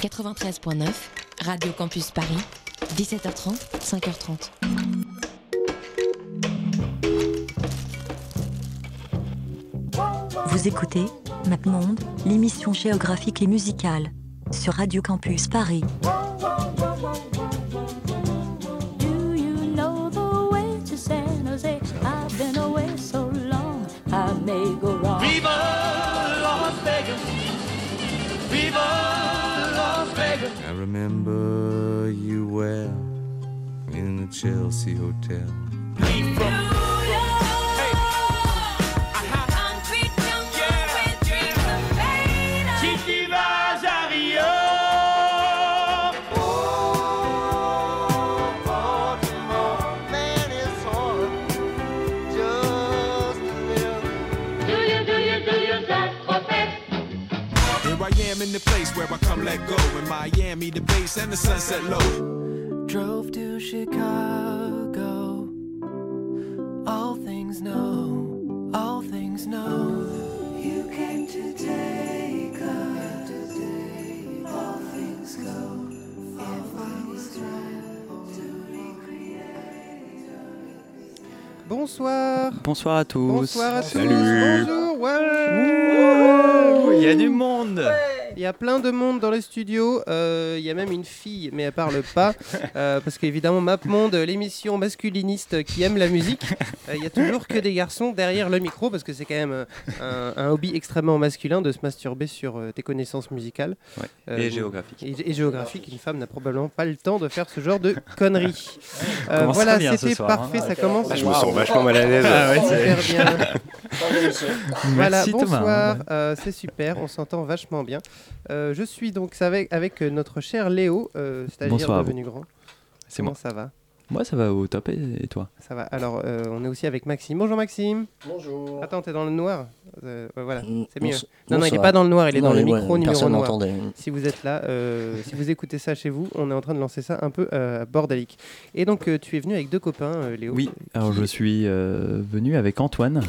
93.9, Radio Campus Paris, 17h30, 5h30. Vous écoutez MapMonde, l'émission géographique et musicale sur Radio Campus Paris. I am in the place where I come let go. In Miami, the base and the sunset low. Drove to Chicago. All things know, all things know. You came to take us. All things go, all things try to recreate. Bonsoir. Bonsoir à tous. Bonsoir à Salut. tous. Bonjour. Ouais. Ouh, Il y a du monde. Il y a plein de monde dans les studios. Euh, il y a même une fille, mais elle parle pas. Euh, parce qu'évidemment, MapMonde, l'émission masculiniste qui aime la musique, euh, il y a toujours que des garçons derrière le micro parce que c'est quand même un, un hobby extrêmement masculin de se masturber sur euh, tes connaissances musicales. Ouais. Euh, Et géographique. Et, et géographique. Une femme n'a probablement pas le temps de faire ce genre de conneries. Euh, voilà, c'était parfait. hein. Ça commence. Je me sens vachement mal à l'aise. Ah ouais, bien. Voilà, Merci bonsoir, euh, c'est super, on s'entend vachement bien. Euh, je suis donc avec, avec euh, notre cher Léo, euh, stagiaire Bonsoir à devenu grand. C'est Comment moi. ça va? Moi, ça va au top et et toi? Ça va. Alors, euh, on est aussi avec Maxime. Bonjour Maxime. Bonjour. Attends, t'es dans le noir? Euh, ouais, Voilà, Mm, c'est mieux. bonso- Non, non, il est bonsoir. pas dans le noir, il est Non, dans le ouais, micro numéro Personne noir. n'entendait. Si vous êtes là, euh, si vous écoutez ça chez vous, on est en train de lancer ça un peu euh, bordélique. Et donc, euh, tu es venu avec deux copains, euh, Léo. Oui, alors je suis euh, venu avec Antoine.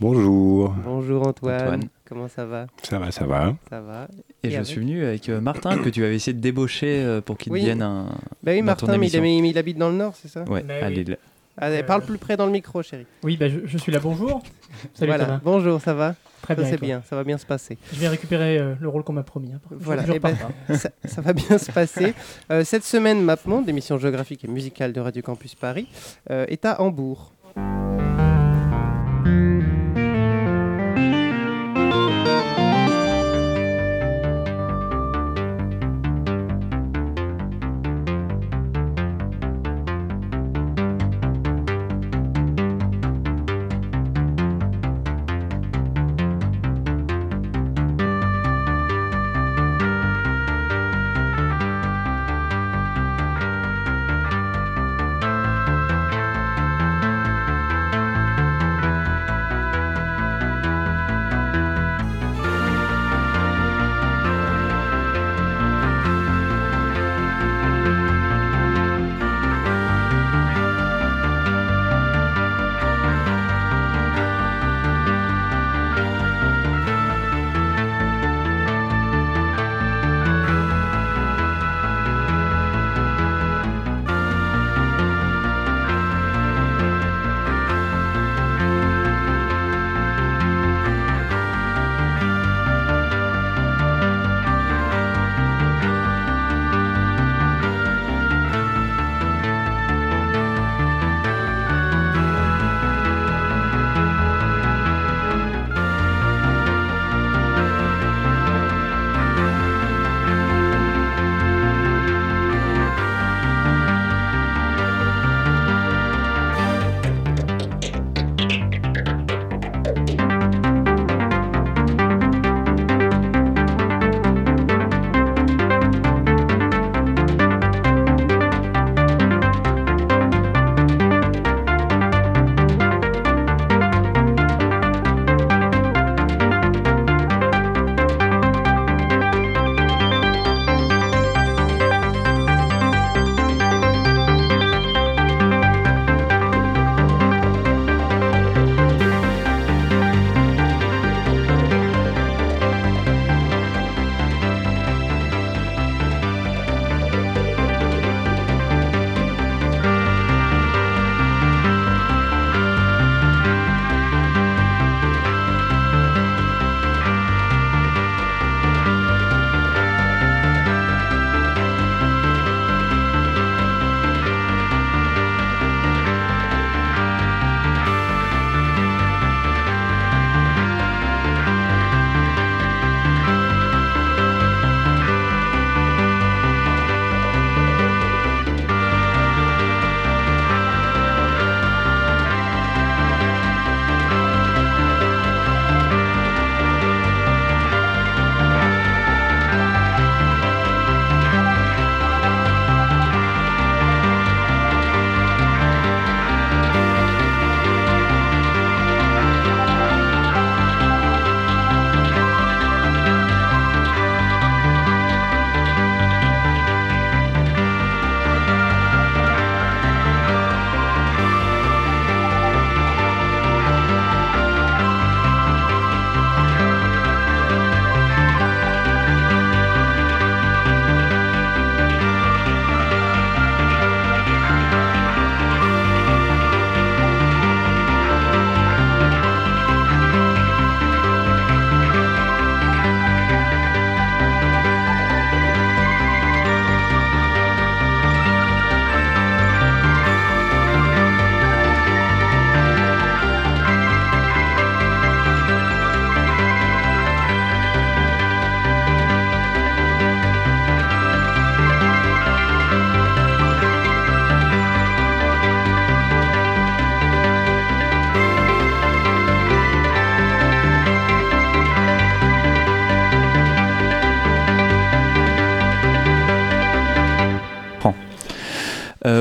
Bonjour. Bonjour Antoine. Antoine. Comment ça va? Ça va, ça va. Ça va. Et, Et je avec suis venu avec euh, Martin que tu avais essayé de débaucher euh, pour qu'il Oui. devienne un. Bah oui, Martin, mais il, émission. mais il habite dans le nord, c'est ça? Ouais, à oui. Allez, parle plus près dans le micro, chérie. Oui, bah, je, je suis là, bonjour. Salut voilà. Thomas. Bonjour, ça va? Très Ça bien. c'est bien, ça va bien se passer. Je vais récupérer euh, le rôle qu'on m'a promis. hein. Voilà, je eh ben, ça, ça va bien se passer. Euh, cette semaine, MapMonde, l'émission géographique et musicale de Radio Campus Paris, euh, est à Hambourg.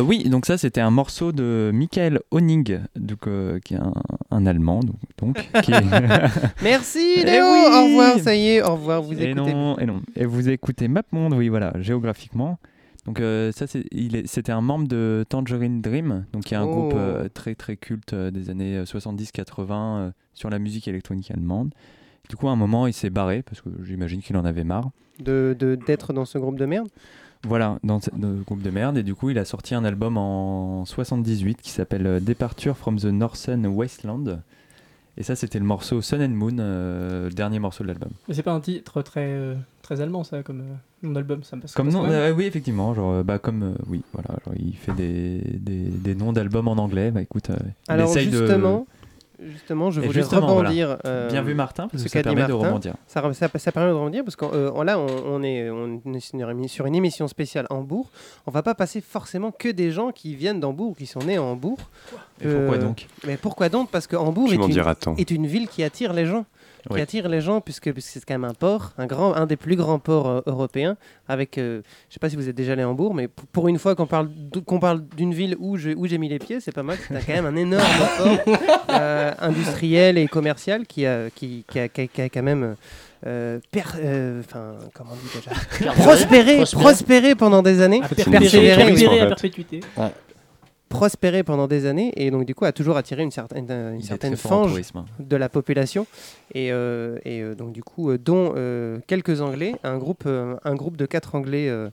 Oui, donc ça c'était un morceau de Michael Honig, donc, euh, qui est un, un Allemand. Donc, donc, qui est- Merci Eh Léo. oui. Au revoir, ça y est, au revoir. Vous et écoutez. non, et non. Et vous écoutez MapMonde, oui, voilà, géographiquement. Donc euh, ça, c'était un membre de Tangerine Dream, donc qui est un Oh. groupe euh, très très culte des années 70-80 euh, sur la musique électronique allemande. Du coup, à un moment, il s'est barré parce que j'imagine qu'il en avait marre. De- d'être dans ce groupe de merde? Voilà, dans le groupe de merde. Et du coup, il a sorti un album en 78 qui s'appelle euh, Departure from the Northern Wasteland. Et ça, c'était le morceau Sun and Moon, euh, le dernier morceau de l'album. Mais c'est pas un titre très, euh, très allemand, ça, comme euh, nom d'album. Ça me passe Comme euh, oui, effectivement, genre, bah, comme, euh, oui, voilà, genre, il fait des, des, des noms d'albums en anglais. Bah, écoute, euh, il Alors essaye justement, justement, je voulais justement, rebondir. voilà. euh, Bien vu, Martin, parce ce que ça permet de rebondir. Ça, re- ça, ça permet de rebondir parce que euh, là, on, on est, on est sur une émission spéciale Hambourg. On va pas passer forcément que des gens qui viennent d'Hambourg, qui sont nés à Hambourg. Et pourquoi donc? Mais pourquoi donc? Parce que Hambourg une, est une ville qui attire les gens. Qui Oui. attire les gens puisque, puisque c'est quand même un port, un, grand, un des plus grands ports euh, européens. Avec, euh, je sais pas si vous êtes déjà allé à Hambourg, mais pour, pour une fois qu'on parle d- qu'on parle d'une ville où je- où j'ai mis les pieds, c'est pas mal. C'est quand même un énorme port euh, industriel et commercial qui a, qui, qui a, qui a- qui a quand même euh, per- euh, comment on dit déjà? Pendant des années, oui. perpétuer à fait. Prospéré pendant des années et donc du coup a toujours attiré une certaine, une certaine fange tourisme. de la population et, euh, et euh, donc du coup euh, dont euh, quelques Anglais, un groupe, euh, un groupe de quatre Anglais. euh,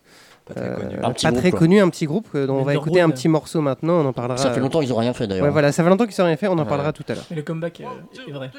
Pas très connu. Un petit pas groupe, très connu, un petit groupe dont on va écouter un petit morceau maintenant, on en parlera. Ça fait longtemps qu'ils ont rien fait d'ailleurs. Ouais, voilà, ça fait longtemps qu'ils n'ont rien fait, on en Ouais. parlera tout à l'heure. Et le comeback euh, est vrai.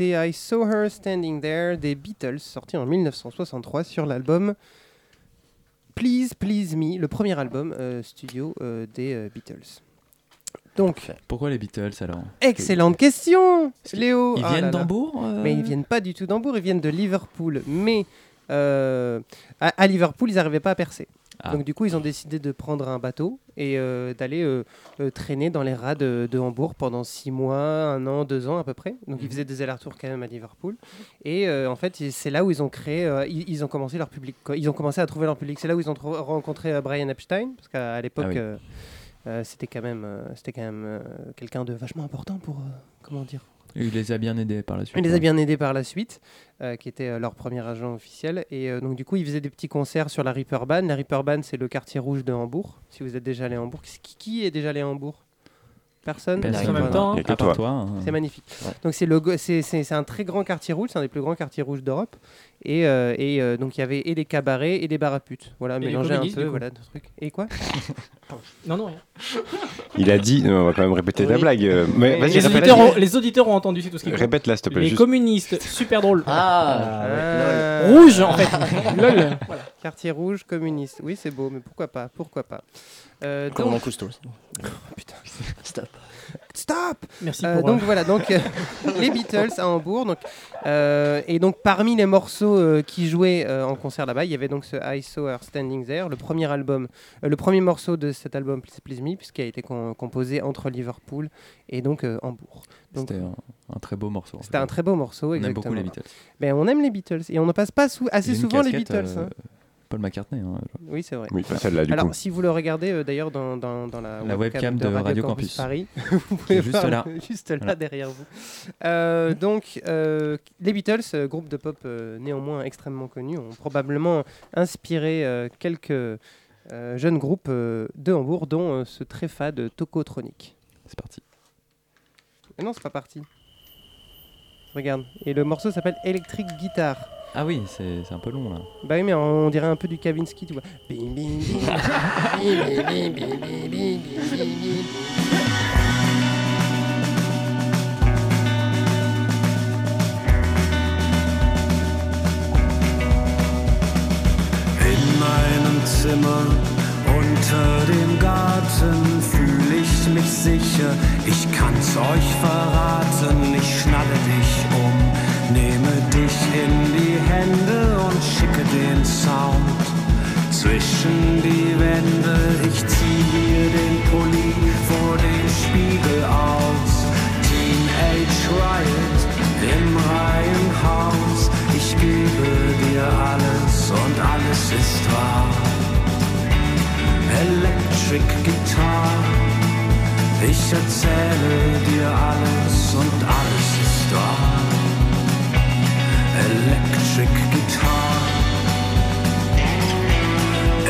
C'était I Saw Her Standing There des Beatles, sorti en 1963 sur l'album Please Please Me, le premier album euh, studio euh, des euh, Beatles. Donc, Pourquoi les Beatles alors? excellente question, Léo. Ils Oh viennent d'Hambourg Mais ils viennent pas du tout d'Hambourg, ils viennent de Liverpool. Mais à, à Liverpool, ils n'arrivaient pas à percer. Ah. Donc du coup, ils ont décidé de prendre un bateau et euh, d'aller euh, euh, traîner dans les rats de, de Hambourg pendant six mois, un an, deux ans à peu près. Donc ils Mhm. faisaient des allers-retours quand même à Liverpool. Et en fait, c'est là où ils ont créé, ils, ils ont commencé leur public. quoi. Ils ont commencé à trouver leur public. C'est là où ils ont rencontré Brian Epstein, parce qu'à l'époque, Ah oui. c'était quand même, c'était quand même quelqu'un de vachement important pour, comment dire, Et il les a bien aidés par la suite. il les a bien aidés par la suite, euh, qui était euh, leur premier agent officiel. Et euh, donc, du coup, ils faisaient des petits concerts sur la Reeperbahn. La Reeperbahn, c'est le quartier rouge de Hambourg. Si vous êtes déjà allé à Hambourg, qui, qui est déjà allé à Hambourg? Personne? Personne. En même temps, Il y a que À part toi. toi. hein. C'est magnifique. Ouais. Donc c'est un très grand quartier rouge, c'est un des plus grands quartiers rouges d'Europe. Et, euh, et euh, donc il y avait et des cabarets et des bars à putes. Voilà, mélanger un peu, voilà, de trucs. Et quoi? Non, non, rien. Il a dit, non, on va quand même répéter la Oui. blague. euh, Mais vas-y, Les répète- auditeurs, répète, ont, les auditeurs ont entendu, c'est tout ce qui compte. répète-la, s'il te plaît. Les juste. communistes, super drôle. Ah, Euh, Rouge, en fait. Lol. Voilà. Quartier rouge communiste. Oui, c'est beau, mais pourquoi pas Pourquoi pas Euh, Commandant donc, Cousteau. putain. Stop. Stop Merci Euh, pour. donc euh, voilà, donc euh, les Beatles à Hambourg. Donc, euh, et donc parmi les morceaux euh, qui jouaient euh, en concert là-bas, il y avait donc ce I Saw Her Standing There, le premier album, euh, le premier morceau de cet album Please Please Me, puisqu'il a été composé entre Liverpool et donc euh, Hambourg. C'était un, un très beau morceau. c'était un très beau morceau, On aime beaucoup les Beatles. Ben, on aime les Beatles et on ne passe pas sou- assez souvent les Beatles. euh, hein. Paul McCartney. hein. Oui, c'est vrai. Oui, pas celle-là, du Alors, coup. si vous le regardez euh, d'ailleurs dans, dans, dans la, La webcam de Radio Campus. Paris, vous pouvez juste voir là. juste là Voilà. derrière vous. Euh, donc, euh, les Beatles, groupe de pop euh, néanmoins extrêmement connu, ont probablement inspiré euh, quelques euh, jeunes groupes euh, de Hambourg, dont euh, ce très fade Tokotronic. C'est parti. Mais non, c'est pas parti. Regarde. Et le morceau s'appelle Electric Guitar. Ah oui, c'est c'est un peu long là. Bah oui, mais on dirait un peu du Kavinsky, tu vois. Bim, bim, bim. Bim, bim, bim, bim, bim, bim, bim, bim. In meinem Zimmer unter dem Garten fühle ich mich sicher. Ich kann's euch verraten, ich schnalle dich um, nehme dich in die Hände und schicke den Sound zwischen die Wände. Ich zieh hier den Pulli vor dem Spiegel aus. Teenage Riot im Reihenhaus. Ich gebe dir alles und alles ist wahr. Electric Guitar. Ich erzähle dir alles und alles ist wahr. Electric Guitar.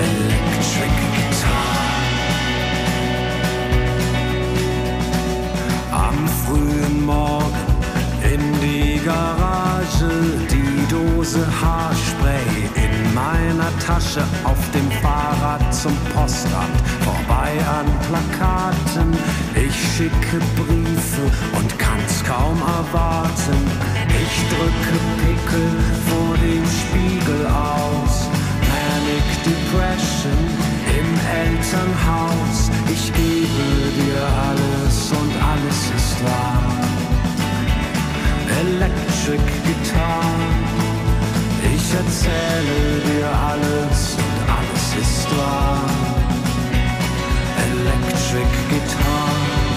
Electric Guitar. Am frühen Morgen in die Garage, die Dose Haarspray meiner Tasche, auf dem Fahrrad zum Postamt, vorbei an Plakaten. Ich schicke Briefe und kann's kaum erwarten. Ich drücke Pickel vor dem Spiegel aus. Manic Depression im Elternhaus. Ich gebe dir alles und alles ist wahr. Electric Guitar. Ich erzähle dir alles und alles ist wahr. Electric Guitar.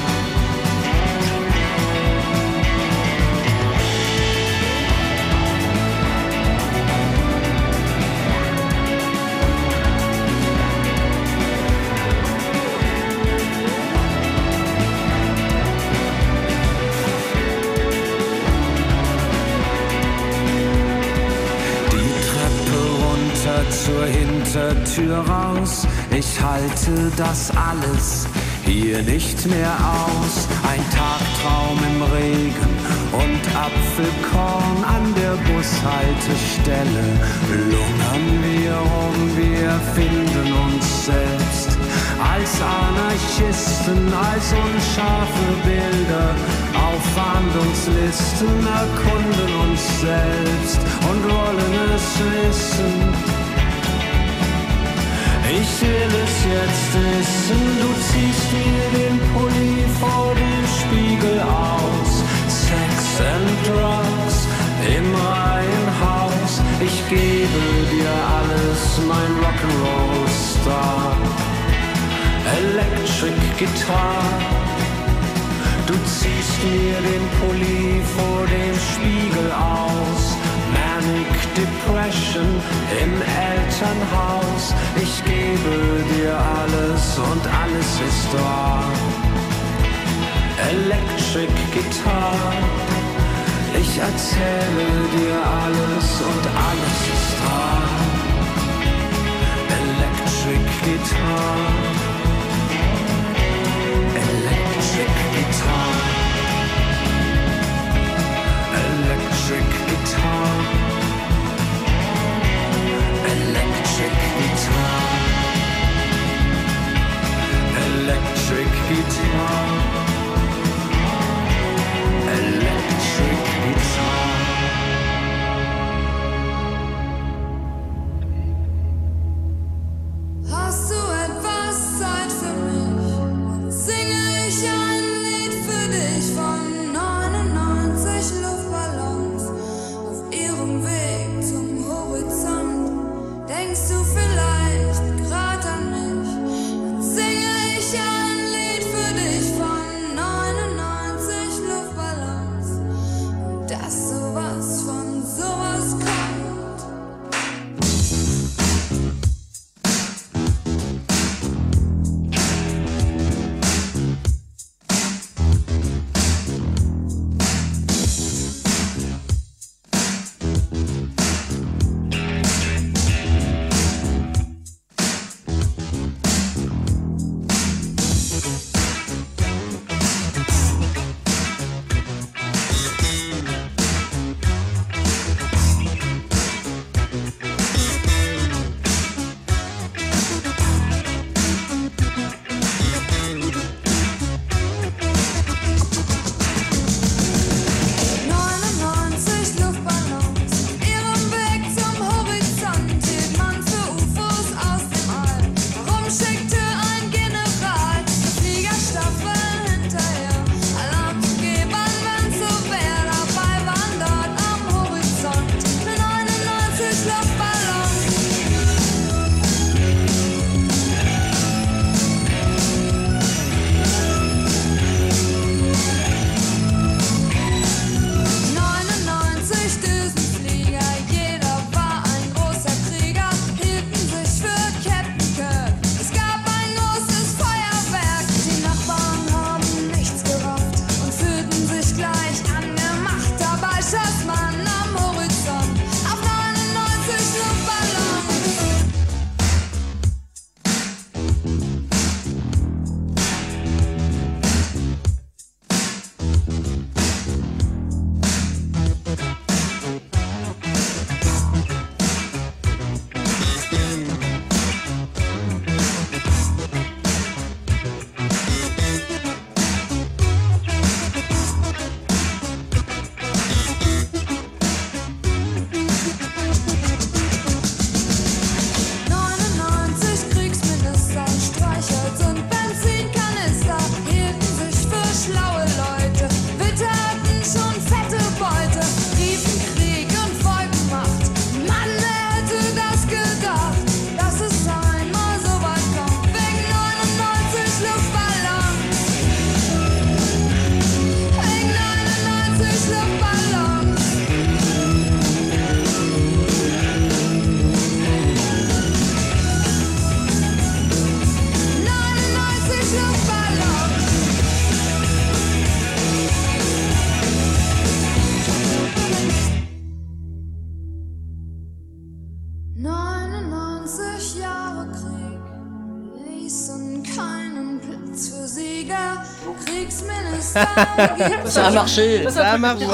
Zur Hintertür raus. Ich halte das alles hier nicht mehr aus. Ein Tagtraum im Regen und Apfelkorn an der Bushaltestelle. Lungern wir rum, wir finden uns selbst. Als Anarchisten, als unscharfe Bilder auf Fahndungslisten erkunden uns selbst und wollen es wissen. Ich will es jetzt wissen, du ziehst mir den Pulli vor dem Spiegel aus. Sex and Drugs im Reihenhaus, ich gebe mein Rock'n'Roll Star. Electric Guitar. Du ziehst mir den Pulli vor dem Spiegel aus. Manic Depression im Elternhaus. Ich gebe dir alles und alles ist wahr. Electric Guitar. Ich erzähle dir alles und alles ist wahr. Electric Guitar. Electric Guitar. Electric Guitar. Electric Guitar. Electric Guitar. Electric Ça a marché. Ça a marché.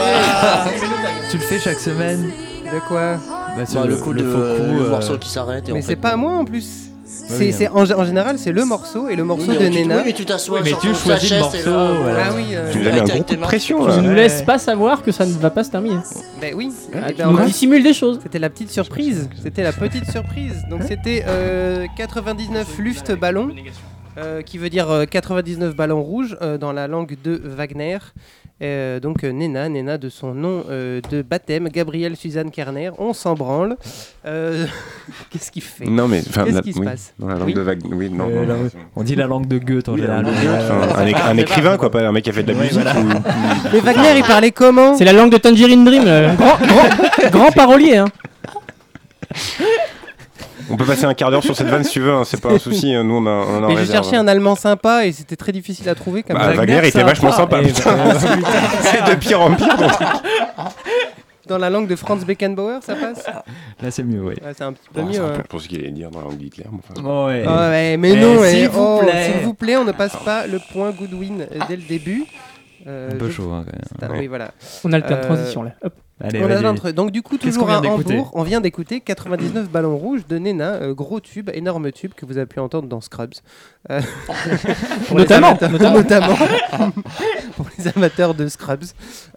Tu le fais chaque semaine De quoi Bah, sur Bah, le coup de- faux coup, le euh, morceau qui s'arrête Mais on c'est pas moi en plus. C'est, en, en général, c'est le morceau et le morceau Oui, de tu- Nena. oui, mais tu t'assois Oui, mais tu choisis le morceau, et là, voilà. Ah oui, euh, Tu nous mis un gros coup de pression Tu ne Ouais. laisses pas savoir que ça ne va pas se terminer. Ben oui. Ah, tu nous dissimules des choses. C'était la petite surprise. C'était la petite surprise. Donc c'était euh, 99 Luft ballons, euh, qui veut dire euh, 99 ballons rouges euh, dans la langue de Wagner. Euh, donc euh, Nena, Nena de son nom euh, de baptême, Gabrielle Suzanne Kerner. On s'en branle. Euh, Qu'est-ce qu'il fait? Non, mais Qu'est-ce la- qui se oui, passe? Dans la langue Oui. de Wagner. Oui, non, Euh, non, la- non. on dit la langue de Goethe en Oui, général. un, éc- un écrivain, quoi, pas un mec qui a fait de la Ouais, musique. voilà. ou- Mais Wagner, il parlait comment? C'est la langue de Tangerine Dream, euh, grand, grand, grand parolier. Hein. On peut passer un quart d'heure sur cette vanne si tu veux, hein, c'est pas un souci. hein, Nous, on, a, on Mais j'ai cherché un allemand sympa et c'était très difficile à trouver. Comme Bah, Wagner était vachement sympa. C'est de pire en pire. Dans la langue de Franz Beckenbauer, ça passe? Là, c'est mieux, oui. Ouais, C'est un petit peu Bon, mieux. c'est un ouais. peu pour ce qu'il allait dire dans la langue d'Hitler. mais enfin. Ouais. Ah ouais, mais Eh, non, s'il eh, vous oh, plaît. s'il vous plaît, on ne passe pas le point Goodwin euh, dès le début. Euh, Un peu je- chaud, hein, quand même. Oui, voilà. On alterne Euh, transition là. Hop. Allez, on vas-y. a l'entre- Donc du coup, toujours qu'on vient à d'écouter Hambourg, on vient d'écouter 99 ballons rouges de Nena, euh, gros tube, énorme tube que vous avez pu entendre dans Scrubs. Euh, Notamment, notamment. notamment. pour les amateurs de Scrubs,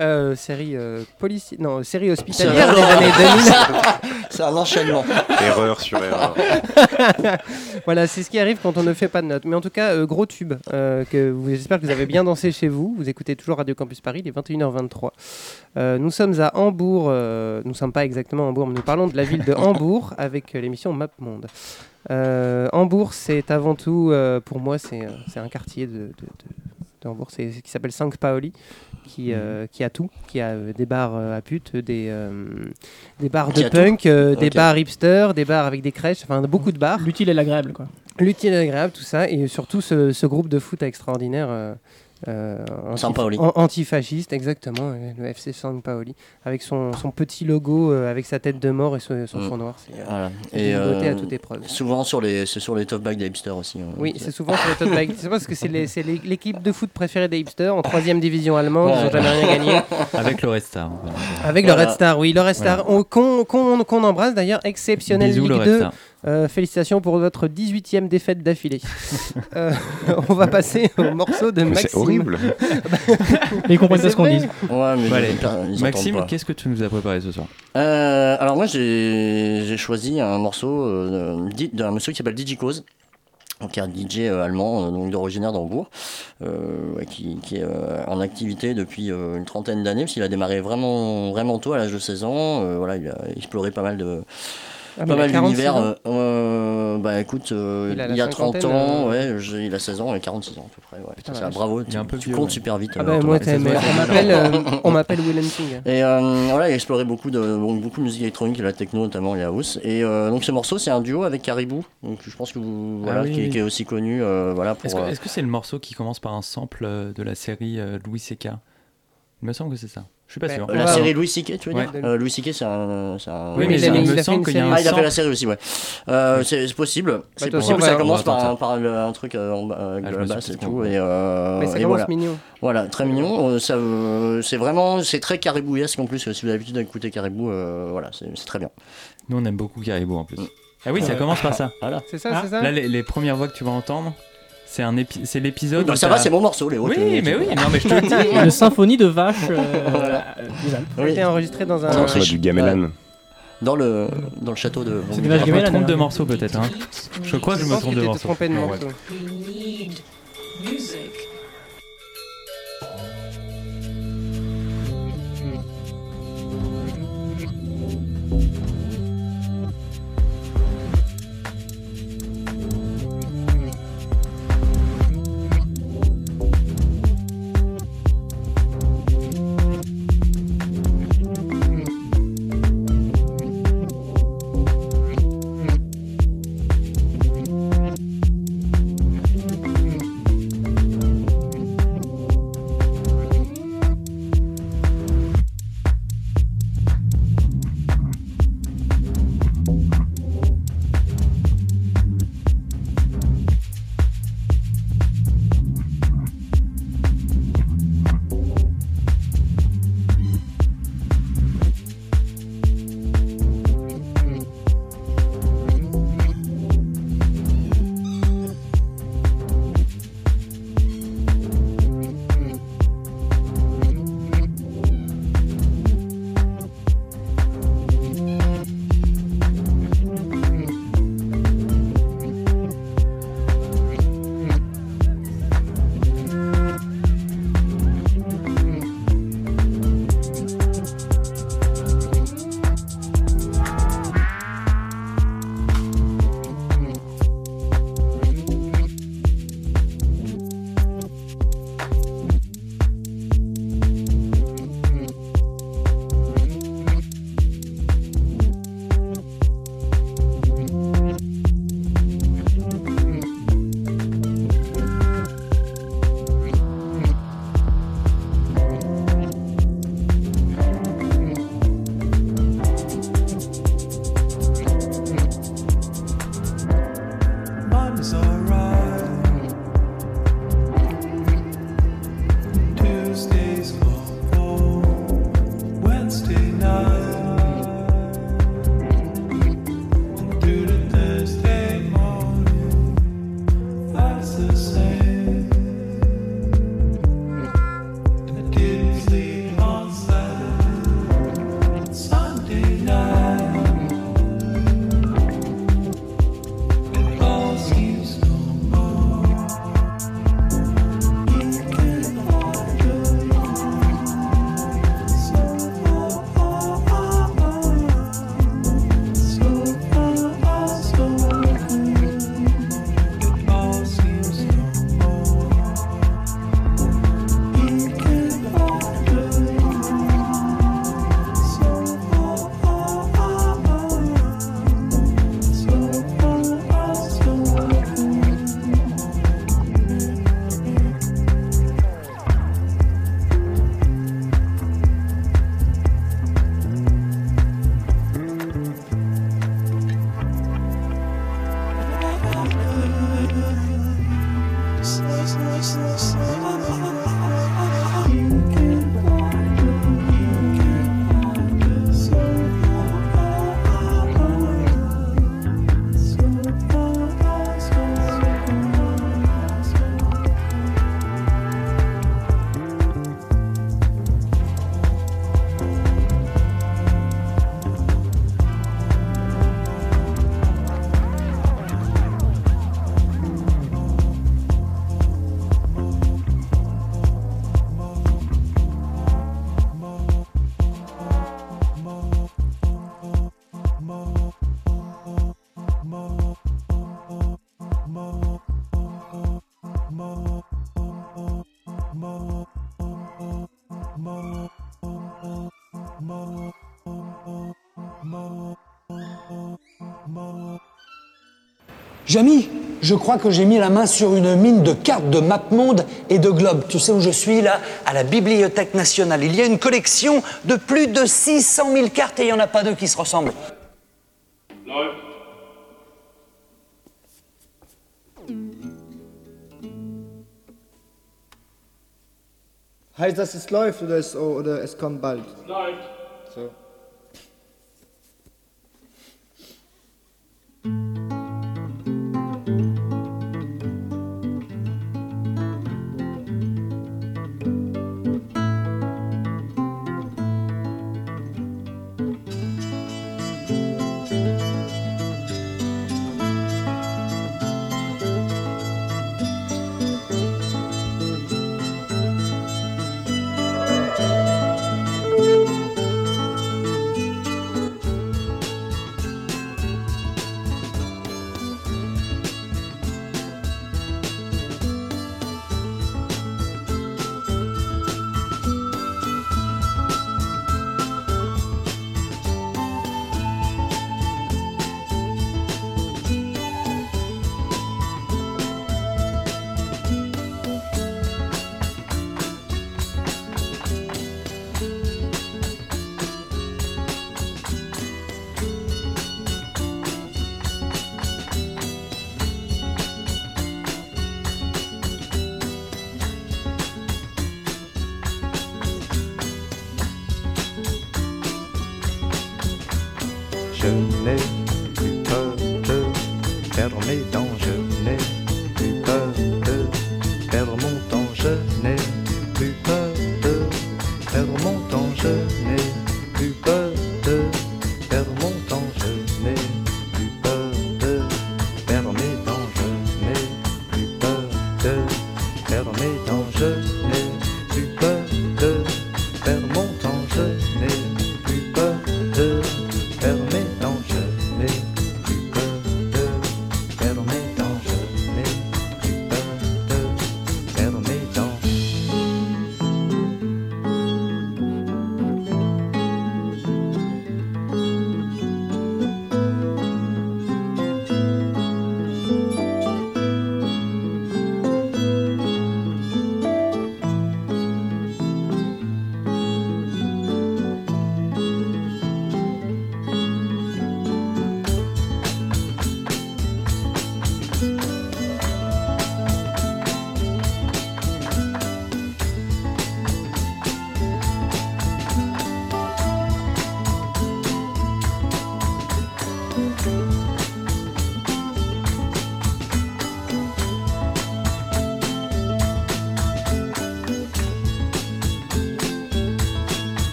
Euh, série euh, polici- non, série hospitalière des années 2000. C'est un enchaînement. Erreur sur erreur. voilà, c'est ce qui arrive quand on ne fait pas de notes. Mais en tout cas, euh, gros tube. euh, que vous, j'espère que vous avez bien dansé chez vous. Vous écoutez toujours Radio Campus Paris, il est 21h23. Euh, nous sommes à Hambourg. euh, nous ne sommes pas exactement à Hambourg, mais nous parlons de la ville de Hambourg avec euh, l'émission Map Monde. Euh, Hambourg, c'est avant tout, euh, pour moi, c'est, euh, c'est un quartier de, de, de- de Hambourg c'est, qui s'appelle Sankt Pauli, qui, euh, qui a tout, qui a euh, des bars euh, à putes, des, euh, des bars Qui de punk, euh, des bars hipster, des bars avec des crèches, enfin beaucoup de bars. L'utile et l'agréable, quoi. L'utile et l'agréable, tout ça, et surtout ce, ce groupe de foot extraordinaire. Euh, anti- antifasciste, exactement, euh, le FC San Paoli, avec son, son petit logo, euh, avec sa tête de mort et son, son Mm. fond noir. C'est euh, Voilà. Et à toute épreuve. Souvent sur les, c'est sur les top bags des hipsters aussi. hein. Oui, c'est souvent sur les tote bags. C'est parce que c'est les- c'est les- l'équipe de foot préférée des hipsters en troisième division allemande. Ils n'ont jamais rien gagné. Avec le Red Star. Avec Voilà. le Red Star, oui, le Red Star, on- qu'on qu'on- qu'on embrasse d'ailleurs, exceptionnel Bisous, le Ligue Red 2. Star. Euh, félicitations pour votre 18e défaite d'affilée. Euh, on va passer au morceau de Maxime. C'est horrible. Mais ils comprennent pas ce qu'on dit. Ouais, mais Bon, allez. ils entendent Maxime, pas. qu'est-ce que tu nous as préparé ce soir? Euh, alors moi j'ai j'ai choisi un morceau euh, d'un monsieur qui s'appelle DJ Cause. Qui est un DJ euh, allemand, euh, donc d'originaire d'Hambourg, euh, ouais, qui, qui est euh, en activité depuis euh, une trentaine d'années, parce qu'il a démarré vraiment, vraiment tôt, à l'âge de 16 ans. Euh, voilà, il a exploré pas mal de, Ah, pas mal 46 d'univers. euh, euh, bah écoute, euh, Il a il, y a 30 cinquantaine, ans, euh. ouais, il a 16 ans et 46 ans à peu près. Ouais. Putain, Ça, la vache. bravo, tu, un peu tu vieux, comptes ouais. super vite. Ah bah, moi, on m'appelle euh, on m'appelle Will Hunting. Et euh, voilà, il a exploré beaucoup de, bon, beaucoup de musique électronique, et la techno notamment, et la house. Et euh, donc ce morceau, c'est un duo avec Caribou, donc je pense que vous, voilà, oui, qui, oui. qui est aussi connu, euh, voilà. Est-ce que euh, c'est le morceau qui commence par un sample de la série euh, Louis C.K. Il me semble que c'est ça. Je suis pas Ouais. sûr. la Ouais. série Louis C.K., tu veux Ouais. dire Euh, Louis C.K., c'est un, c'est un- Oui, mais il a- il, a me fait semble une qu'il y a série. un Ah, il a fait la série aussi, ouais. Euh, c'est c'est possible. C'est de toute possible. Ça va- commence on va par, un, attendre par le- un truc euh, en bas, avec Ah, la suis basse et peut-être tout. trompé. Et, euh, Mais c'est et voilà. mignon. Voilà, très mignon. Euh, ça, euh, c'est vraiment, c'est très caribouesque en plus. Si vous avez l'habitude d'écouter Caribou, euh, voilà, c'est c'est très bien. Nous, on aime beaucoup Caribou en plus. Mm. Ah oui, ça commence par ça. Voilà. C'est ça, Ah, c'est ça Là, les, les premières voix que tu vas entendre, c'est un épi- c'est l'épisode. Où ça va, c'est mon morceau, Léo. Oui, tu- mais oui, non, mais je te le dis. Une symphonie de vaches euh, Voilà. euh. Ça a Oui. été enregistré dans un. Non, C'est du gamelan. Dans le, dans le château de. C'est des Je me gamelan, trompe de hein. morceau peut-être. hein. Je crois que je me trompe de morceau. Jamy, je crois que j'ai mis la main sur une mine de cartes de MapMonde et de Globe. Tu sais où je suis là? À la Bibliothèque nationale. Il y a une collection de plus de 600 000 cartes et il n'y en a pas deux qui se ressemblent. Heißt das, es läuft oder es, oder es kommt bald? Läuft. So.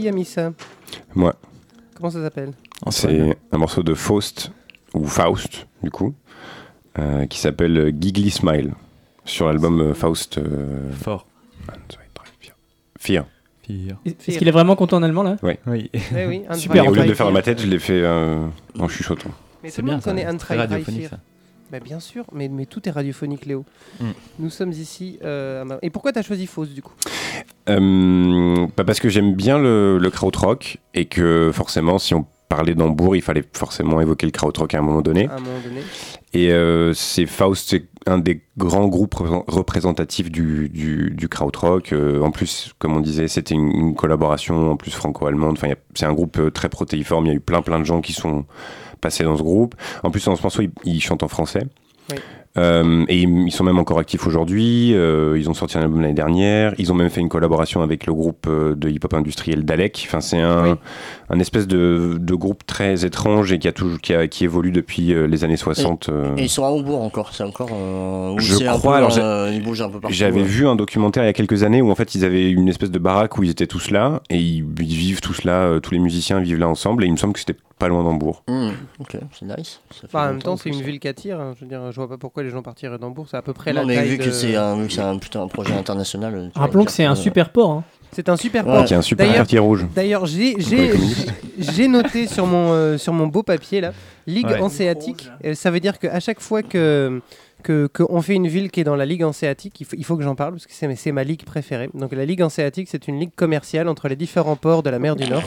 Qui a mis ça Moi. Comment ça s'appelle C'est un morceau de Faust, ou Faust, du coup, euh, qui s'appelle Giggly Smile, sur l'album euh, Faust. euh, Fort. Fear. Est-ce qu'il est vraiment content en allemand là Oui. Oui. Eh oui, Super. vrai au lieu de faire dans ma tête, je l'ai fait euh, en chuchotant. Mais C'est tout le monde bien, ça. connaît un Très radiophonique, ça. Bah, bien sûr, mais, mais tout est radiophonique, Léo. Mm. Nous sommes ici. euh, Et pourquoi tu as choisi Fausse du coup? Euh, bah parce que j'aime bien le, le krautrock et que forcément, si on parlait d'Hambourg, il fallait forcément évoquer le krautrock à un moment donné. À un moment donné. Et euh, c'est Faust, c'est un des grands groupes repré- représentatifs du, du, du krautrock. Euh, en plus, comme on disait, c'était une, une collaboration en plus franco-allemande. Enfin, c'est un groupe très protéiforme. Il y a eu plein plein de gens qui sont passés dans ce groupe. En plus, dans ce morceau, il, il chante en français. Oui. Euh, et ils ils sont même encore actifs aujourd'hui. euh, ils ont sorti un album l'année dernière. Ils ont même fait une collaboration avec le groupe euh, de hip-hop industriel Dalek. Enfin, c'est un, un espèce de, de groupe très étrange et qui, a toujours, qui, a- qui évolue depuis les années 60. euh. Et ils sont à Hambourg encore, c'est encore. euh, où Je un crois, peu, alors, j'ai- euh, ils bougent un peu partout. J'avais ouais. vu un documentaire il y a quelques années où en fait ils avaient une espèce de baraque où ils étaient tous là et ils, ils vivent tous là, tous les musiciens vivent là ensemble et il me semble que c'était pas loin d'Hambourg. Hmm, ok, c'est nice. Ça fait Enfin, en même temps, c'est une ça. ville qui attire. hein. Je veux dire, je vois pas pourquoi les gens partiraient d'Hambourg. C'est à peu près Non, la mais taille vu de- que c'est un, vu que c'est un, putain, un projet international. Rappelons que c'est un super port. hein. C'est un super Ouais. port. Qui est un super D'ailleurs- quartier rouge. D'ailleurs, j'ai noté sur mon euh, sur mon beau papier là, Ligue Ouais. hanséatique. Euh, ça veut dire qu'à chaque fois que que qu'on fait une ville qui est dans la Ligue hanséatique, il faut, il faut que j'en parle parce que c'est c'est ma ligue préférée. Donc la Ligue hanséatique, c'est une ligue commerciale entre les différents ports de la mer du Nord.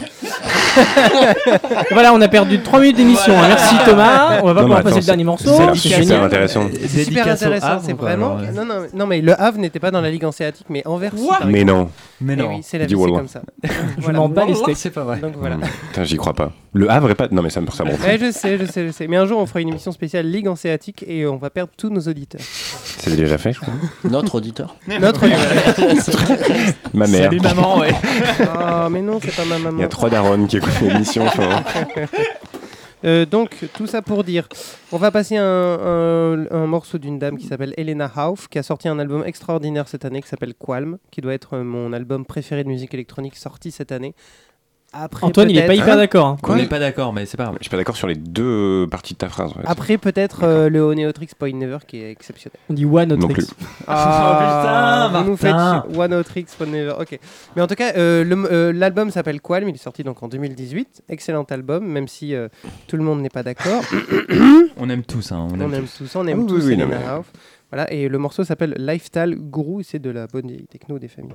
voilà, on a perdu 3 minutes d'émission. hein. Merci Thomas. On va pas Non, pouvoir attends, passer le dernier morceau. C'est super intéressant. C'est super intéressant, c'est vraiment. alors, ouais. Non, non, non, mais le Havre n'était pas dans la Ligue hanséatique, mais Anvers. par Mais exemple. non. Mais Eh non. oui, c'est la vie, c'est comme ça. Je m'en bats les steaks. C'est pas vrai. Donc voilà. J'y crois pas. Le Havre est pas. Non mais ça me ça. Ouais, je sais, je sais, je sais. Mais un jour, on fera une émission spéciale Ligue hanséatique et on va perdre tous nos auditeurs. C'est déjà fait, je crois. Notre auditeur. Notre Ma mère. Salut maman, ouais. Ah, mais non, c'est pas ma Il y maman. a trois darons qui écoutent l'émission. enfin. Euh, donc, tout ça pour dire, on va passer un, un- un morceau d'une dame qui s'appelle Elena Hauf, qui a sorti un album extraordinaire cette année qui s'appelle Qualm, qui doit être mon album préféré de musique électronique sorti cette année. Après, Antoine, il est pas hyper d'accord. hein. On n'est pas d'accord, mais c'est pas grave. Je suis pas d'accord sur les deux parties de ta phrase. en fait. Après, peut-être euh, le Oneotrix Point Never qui est exceptionnel. On dit One Non plus. Ah, Oh, putain, vous nous faites Martin. chier. One Tricks Point Never. Ok. Mais en tout cas, euh, le- euh, l'album s'appelle Qualm. Il est sorti donc en 2018. Excellent album, même si euh, tout le monde n'est pas d'accord. On aime tous, hein. On on aime tous. tous, on aime Ah oui, tous oui, Elena mais- Hauf. Voilà, et le morceau s'appelle Lifestyle Guru, c'est de la bonne vieille techno des familles.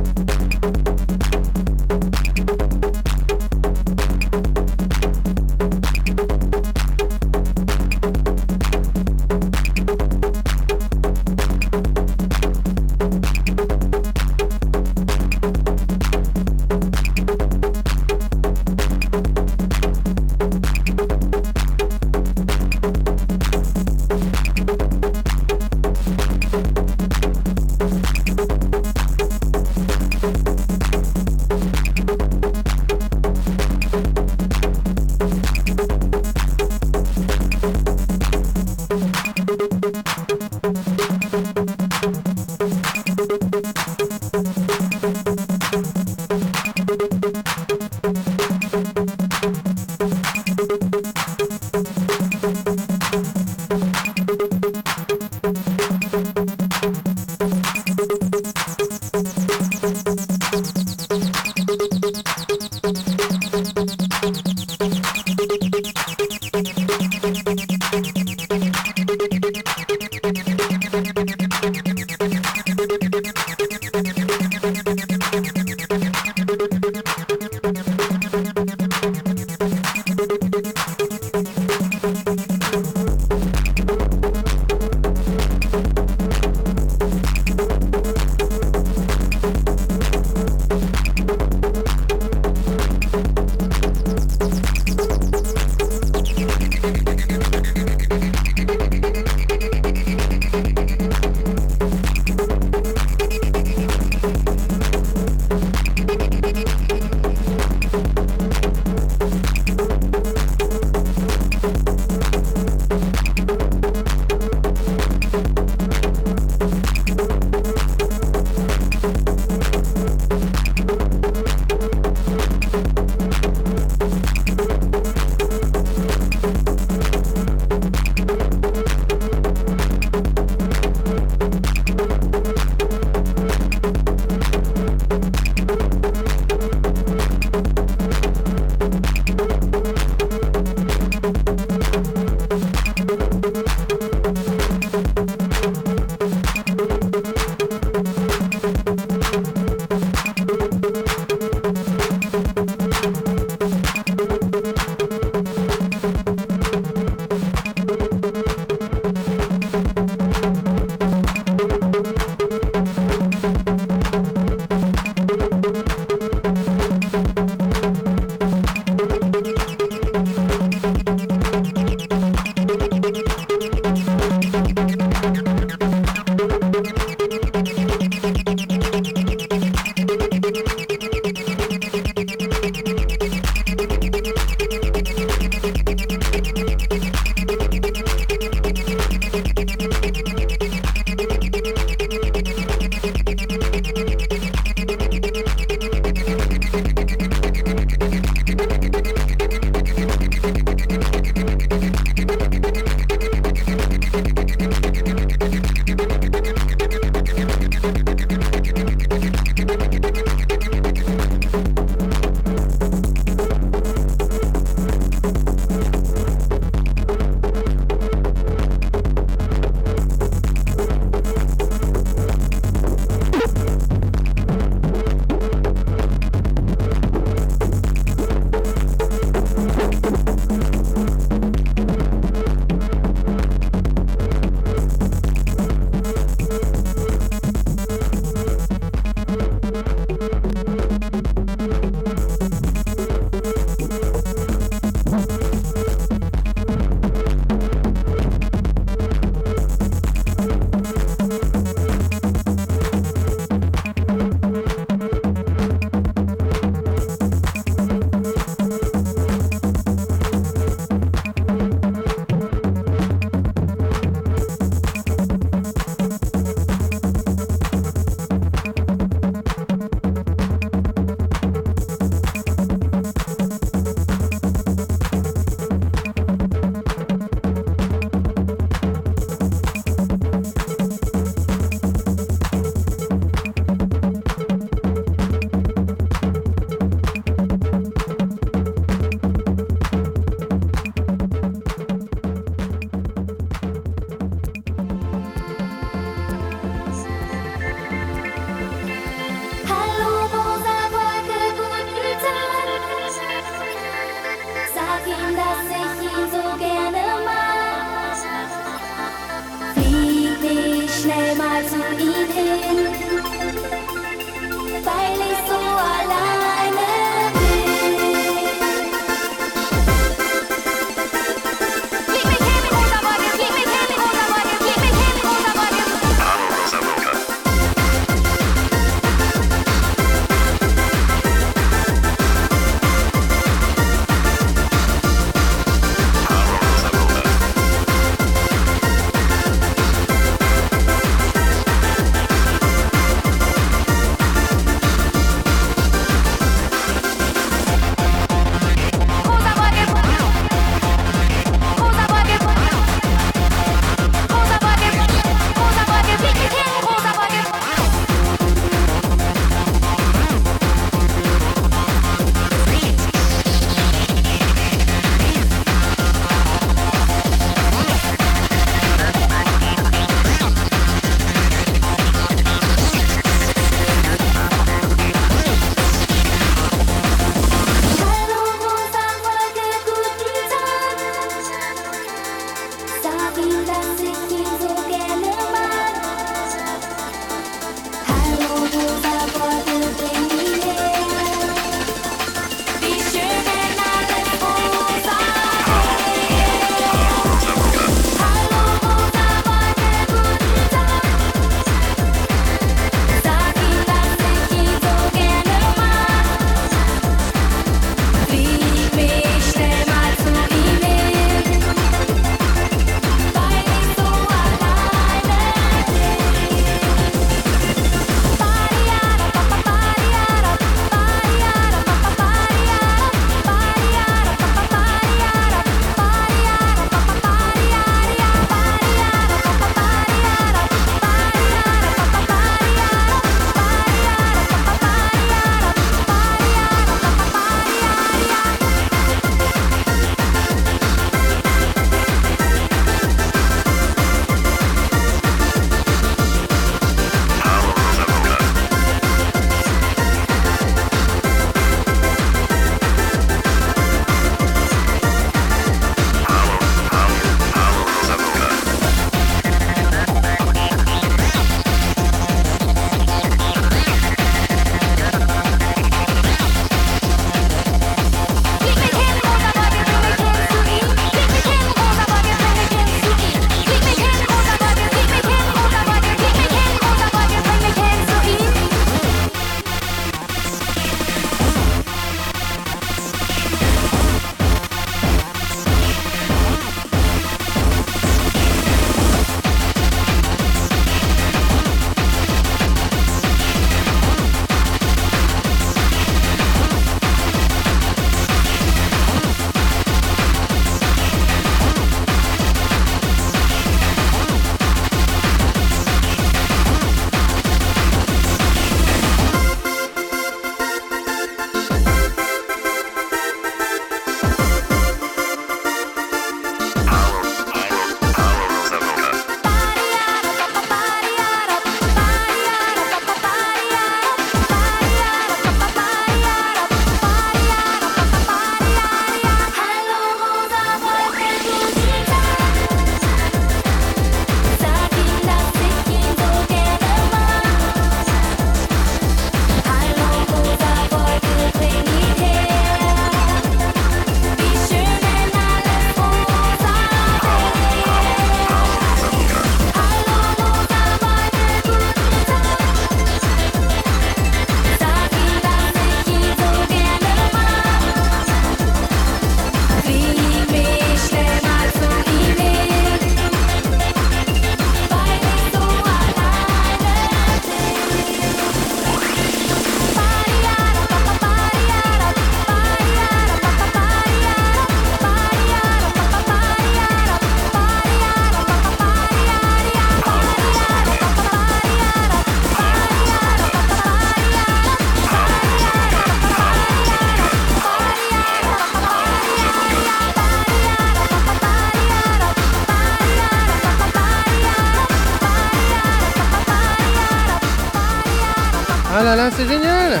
Là là, c'est génial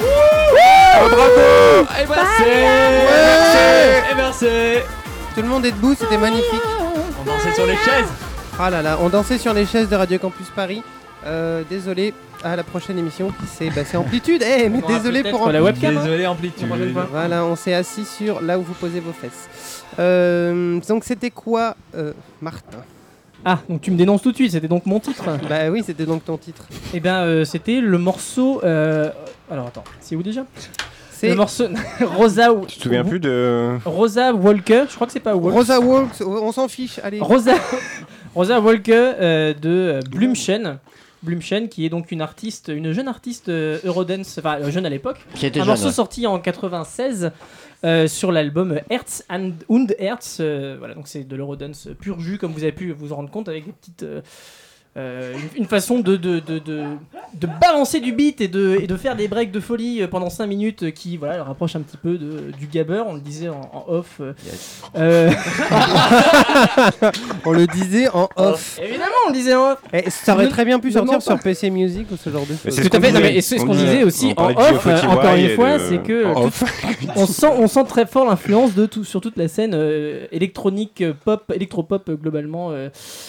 Oh, bravo Et c'est Ouais Et merci Tout le monde est debout, c'était magnifique. On dansait sur les chaises Ah là là, on dansait sur les chaises de Radio Campus Paris. Euh, désolé, à la prochaine émission qui c'est bah, c'est Amplitude. Eh, mais aura désolé peut-être pour la Amplitude. webcam, hein. Désolé, Amplitude. Voilà, on s'est assis sur là où vous posez vos fesses. Euh, donc c'était quoi, euh, Martin? Ah, donc tu me dénonces tout de suite, c'était donc mon titre Bah oui, c'était donc ton titre. Eh bien, euh, c'était le morceau. euh, Alors attends, c'est où déjà? C'est Le morceau Rosa. Tu te souviens plus de. Rosa Walker, je crois que c'est pas Walker. Rosa Walks, on s'en fiche, allez. Rosa, Rosa Walker euh, de euh, Blümchen. Blümchen, qui est donc une artiste, une jeune artiste euh, Eurodance, enfin euh, jeune à l'époque. Qui était Un jeune, morceau ouais. sorti en 96 euh, sur l'album Herz and, und euh, voilà, donc c'est de l'Eurodance pur jus, comme vous avez pu vous en rendre compte, avec des petites. Euh, une, une façon de, de, de, de, de balancer du beat et de, et de faire des breaks de folie euh, pendant 5 minutes euh, qui voilà, le rapprochent un petit peu de, du gabber, on le disait en, en off. euh, On le disait en off. Évidemment, on le disait en off. Et ça aurait très bien pu sortir sur. PC Music ou ce genre de choses. c'est ce Tout à qu'on fait, et c'est ce On qu'on disait- aussi en off, encore une fois, c'est que on, sent, on sent très fort l'influence de tout, sur toute la scène euh, électronique, pop, électropop globalement,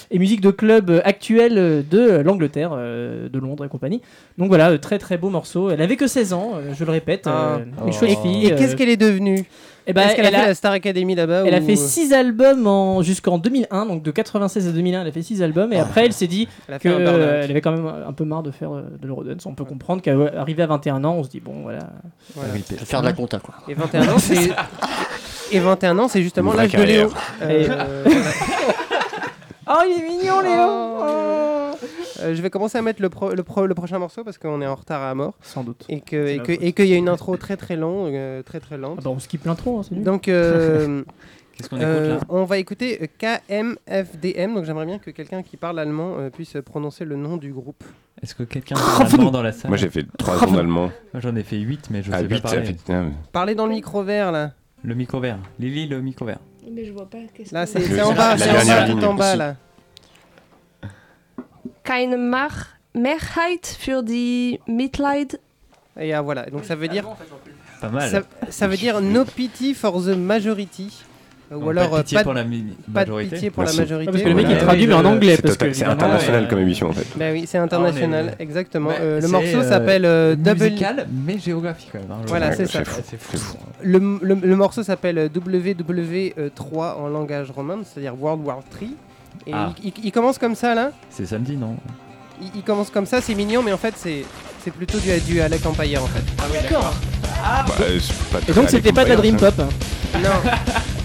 et musique de club actuelle euh, de l'Angleterre, euh, de Londres et compagnie. Donc voilà, euh, très très beau morceau. Elle avait que 16 ans, je le répète, euh, Ah. une chouette Et- fille. Et qu'est-ce qu'elle est devenue eh ben, Est-ce qu'elle a elle fait a- la Star Academy là-bas Elle a fait 6 albums en... jusqu'en 2001, donc de 96 à 2001, elle a fait 6 albums, et après elle s'est dit Elle qu'elle burn-out. avait quand même un peu marre de faire de l'Eurodance. On peut comprendre qu'arrivée à 21 ans, on se dit bon voilà. Voilà. Je vais faire de la compta, quoi. Et 21 ans, c'est. Et 21 ans, c'est justement l'âge de Léo. Euh, Oh, il est mignon, Léo euh, je vais commencer à mettre le, pro- le, pro- le prochain morceau parce qu'on est en retard à mort. Sans doute. Et que C'est et que et qu'il y a une intro très très longue, euh, très très lente. Ah bah, on skip l'intro, hein, c'est nul. Donc euh, Qu'est-ce qu'on écoute euh, là on va écouter euh, KMFDM. Donc j'aimerais bien que quelqu'un qui parle allemand euh, puisse prononcer le nom du groupe. Est-ce que quelqu'un parle allemand dans la salle? Moi j'ai fait 3 ans d'allemand. Moi, J'en ai fait 8, mais je Ah, sais 8, pas ça parler. fait. ah, mais- Parlez dans le micro vert là. Le micro vert. Lily, le micro vert. Mais je vois pas. qu'est-ce Là que- c'est en bas, c'est en bas, tout en bas là. Keine Mehrheit für die Mitleid. Et ah, voilà, donc ça veut dire Pas mal. ça, ça veut dire no pity for the majority. Euh, Ou alors pas de euh, pitié pas, pour la mi- pas de majorité. pitié pour la majorité. Ah, parce que le mec, Voilà. il traduit, mais en anglais. C'est parce que, total- c'est évidemment, international euh, comme émission en fait. Bah oui, c'est international, Ah, on est- exactement. Euh, le morceau euh, s'appelle euh, Double. musical, mais géographique quand même. hein. Voilà, c'est ça. fou. C'est fou. Le, le- le morceau s'appelle WW3 en langage romain, c'est-à-dire World War 3. Et Ah. il, il- il commence comme ça là. C'est samedi, non? Il, il commence comme ça, c'est mignon, mais en fait c'est c'est plutôt du, du Alec Empire en fait. Ah oui, d'accord. Bah, euh, Et donc c'était pas de la Dream Pop. hein? Non.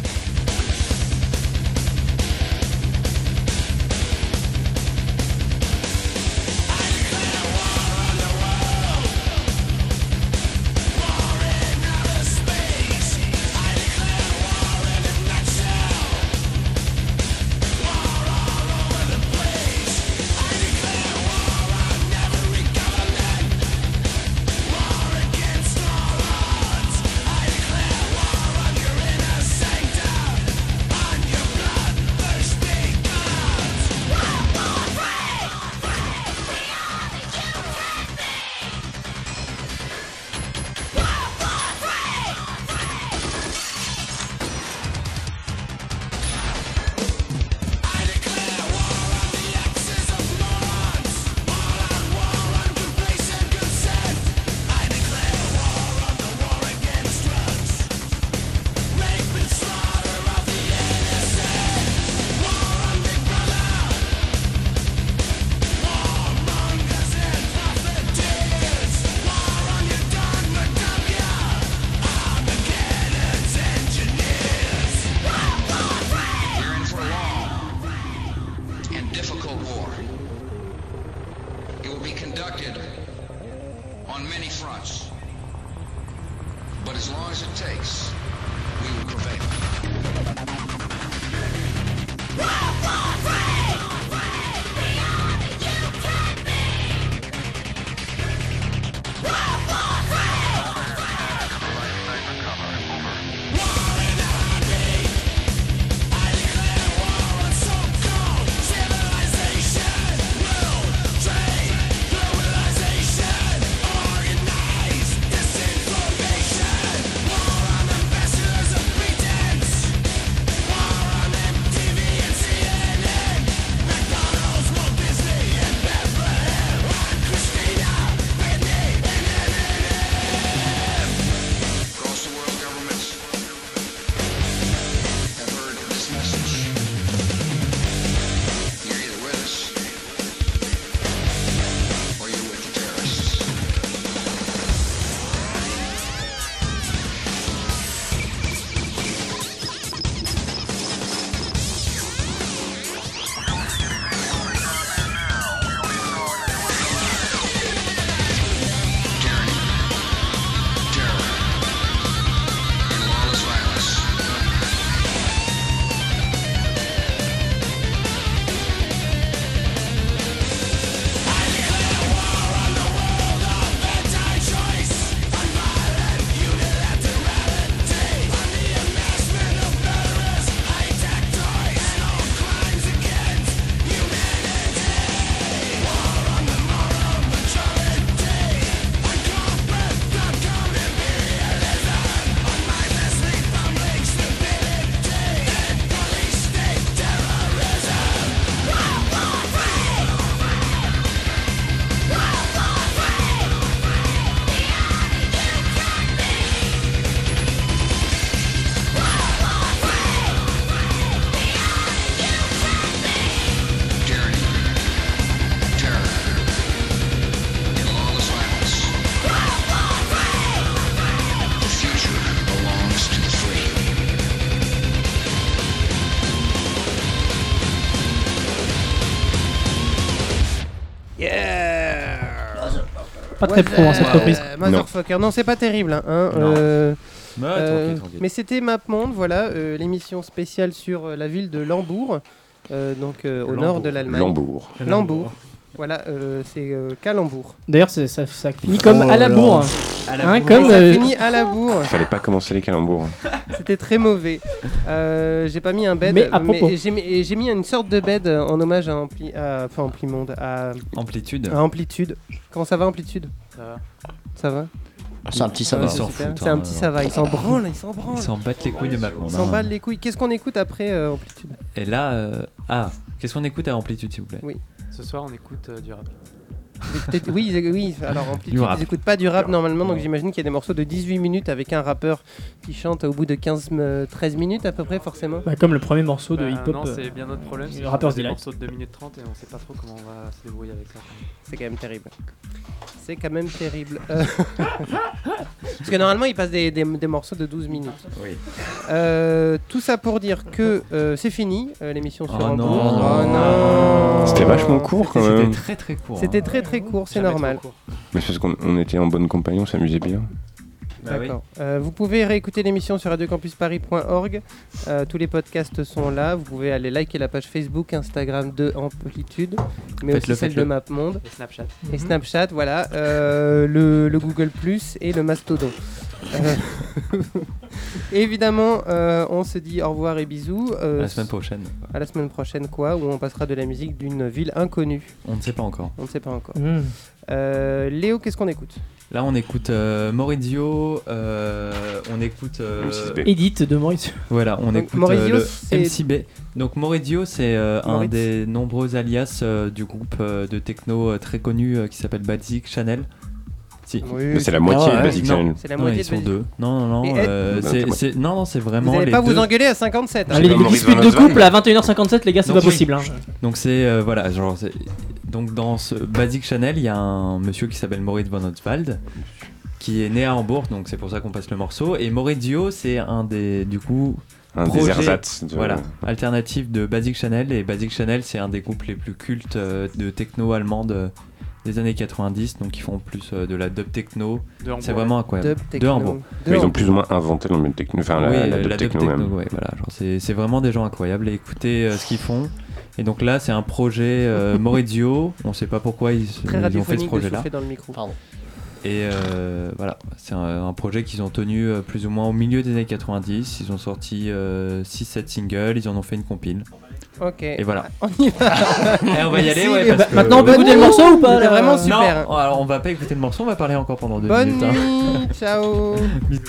on many fronts. But as long as it takes, we will prevail. Pas très pro, hein, cette Euh, reprise. Motherfucker. Non, c'est pas terrible. hein, hein, euh, Ouais, euh, tranquille, tranquille. mais c'était MapMonde, voilà, euh, l'émission spéciale sur euh, la ville de Lambourg, euh, donc euh, au nord de l'Allemagne. Lambourg. Lambourg. Voilà, euh, c'est euh, Calembourg. D'ailleurs, c'est- ça, ça finit comme Oh à la là bourre. là. hein. À la Hein, bourre. comme Ça euh, finit à la bourre. Fallait pas commencer les calembours. C'était très mauvais. Euh, j'ai pas mis un bed, Mais à propos. j'ai mis, j'ai mis une sorte de bed euh, en hommage à Ampli, à, enfin Amplimonde, à Amplitude. à Amplitude. Comment ça va Amplitude? Ça va. Ça va? C'est un petit ça va. Ils s'en Super. foutent, C'est un hein, petit ça va. Ils s'en branlent, ils s'en branlent. Ils s'en battent les couilles de Macron. Ils s'en hein. battent les couilles. Qu'est-ce qu'on écoute après euh, Amplitude? Et là, euh, ah, qu'est-ce qu'on écoute à Amplitude, s'il vous plaît? Oui. Ce soir, on écoute euh, du rap. Peut-être- oui, ils- oui, alors Du rap. ils écoutent pas du rap normalement, donc j'imagine qu'il y a des morceaux de 18 minutes avec un rappeur qui chante au bout de 15-13 minutes à peu près, forcément. bah, comme le premier morceau de Bah, hip-hop. Non, euh, c'est bien notre problème. le des morceaux de 2 minutes 30 et on sait pas trop comment on va se débrouiller avec ça. C'est quand même terrible. C'est quand même terrible. Euh, Parce que normalement, il passe des, des- des morceaux de 12 minutes. Oui. Euh, tout ça pour dire que euh, c'est fini, euh, l'émission sur Oh non. Oh non. C'était vachement court quand C'était même. très très court. C'était hein. très très court, c'est normal. trop court. Mais c'est parce qu'on on était en bonne compagnie, on s'amusait bien. Bah oui. Euh, vous pouvez réécouter l'émission sur radiocampusparis.org. Euh, tous les podcasts sont là. Vous pouvez aller liker la page Facebook, Instagram de Amplitude, mais aussi celle de. MapMonde. Et Snapchat. Et Snapchat, voilà, euh, le, le Google Plus et le Mastodon. Euh, évidemment, euh, on se dit au revoir et bisous. euh, À la semaine prochaine. À la semaine prochaine, quoi, où on passera de la musique d'une ville inconnue. On ne sait pas encore. On ne sait pas encore. hmm. Euh, Léo, qu'est-ce qu'on écoute? Là, on écoute euh, Maurizio, euh, on écoute. euh, M6B. Edith de Maurice. Voilà, on Donc, écoute Maurizio, euh, le MCB. Donc Maurizio, c'est euh, un des nombreux alias euh, du groupe euh, de techno euh, très connu euh, qui s'appelle Basic Chanel. Si. C'est la moitié Ah de ouais, Basic non. Channel. C'est la Non, moitié ils de sont Basic. deux. Non, non, non. Euh, Bah, c'est- non, non, c'est Vous vraiment n'allez les pas deux. vous engueuler à 57. hein. Allez, les disputes de couple à 21h57, les gars, c'est pas possible. hein. Donc c'est euh, voilà, genre donc dans ce Basic Chanel, il y a un monsieur qui s'appelle Moritz von Oswald qui est né à Hambourg, donc c'est pour ça qu'on passe le morceau. Et Maurizio, c'est un des du coup Un des projets, ersatz de- voilà, alternatif de Basic Chanel. Et Basic Chanel, c'est un des groupes les plus cultes euh, de techno allemande des années 90, donc ils font plus euh, de la dub techno. De Hambourg, C'est vraiment incroyable. Dub De techno. Hambourg. De Mais ils ont Hambourg. plus ou moins inventé le milieu techno, enfin la, oui, la euh, dub la dub techno techno, même. ouais, voilà, genre c'est c'est vraiment des gens incroyables et écoutez euh, ce qu'ils font. Et donc là, c'est un projet euh, Maurizio. On sait pas pourquoi ils, ont fait ce projet-là. souffler dans le micro. Pardon. Et euh, voilà, c'est un, un projet qu'ils ont tenu euh, plus ou moins au milieu des années 90. Ils ont sorti 6-7 singles, ils en ont fait une compile. Ok. Et voilà. On y va. Et on va y aller, Merci, ouais. parce que- Maintenant, on peut écouter le morceau ou pas là vraiment Non, super. alors on va pas écouter le morceau, on va parler encore pendant deux Bonne minutes. hein. nuit. Ciao. Bisous.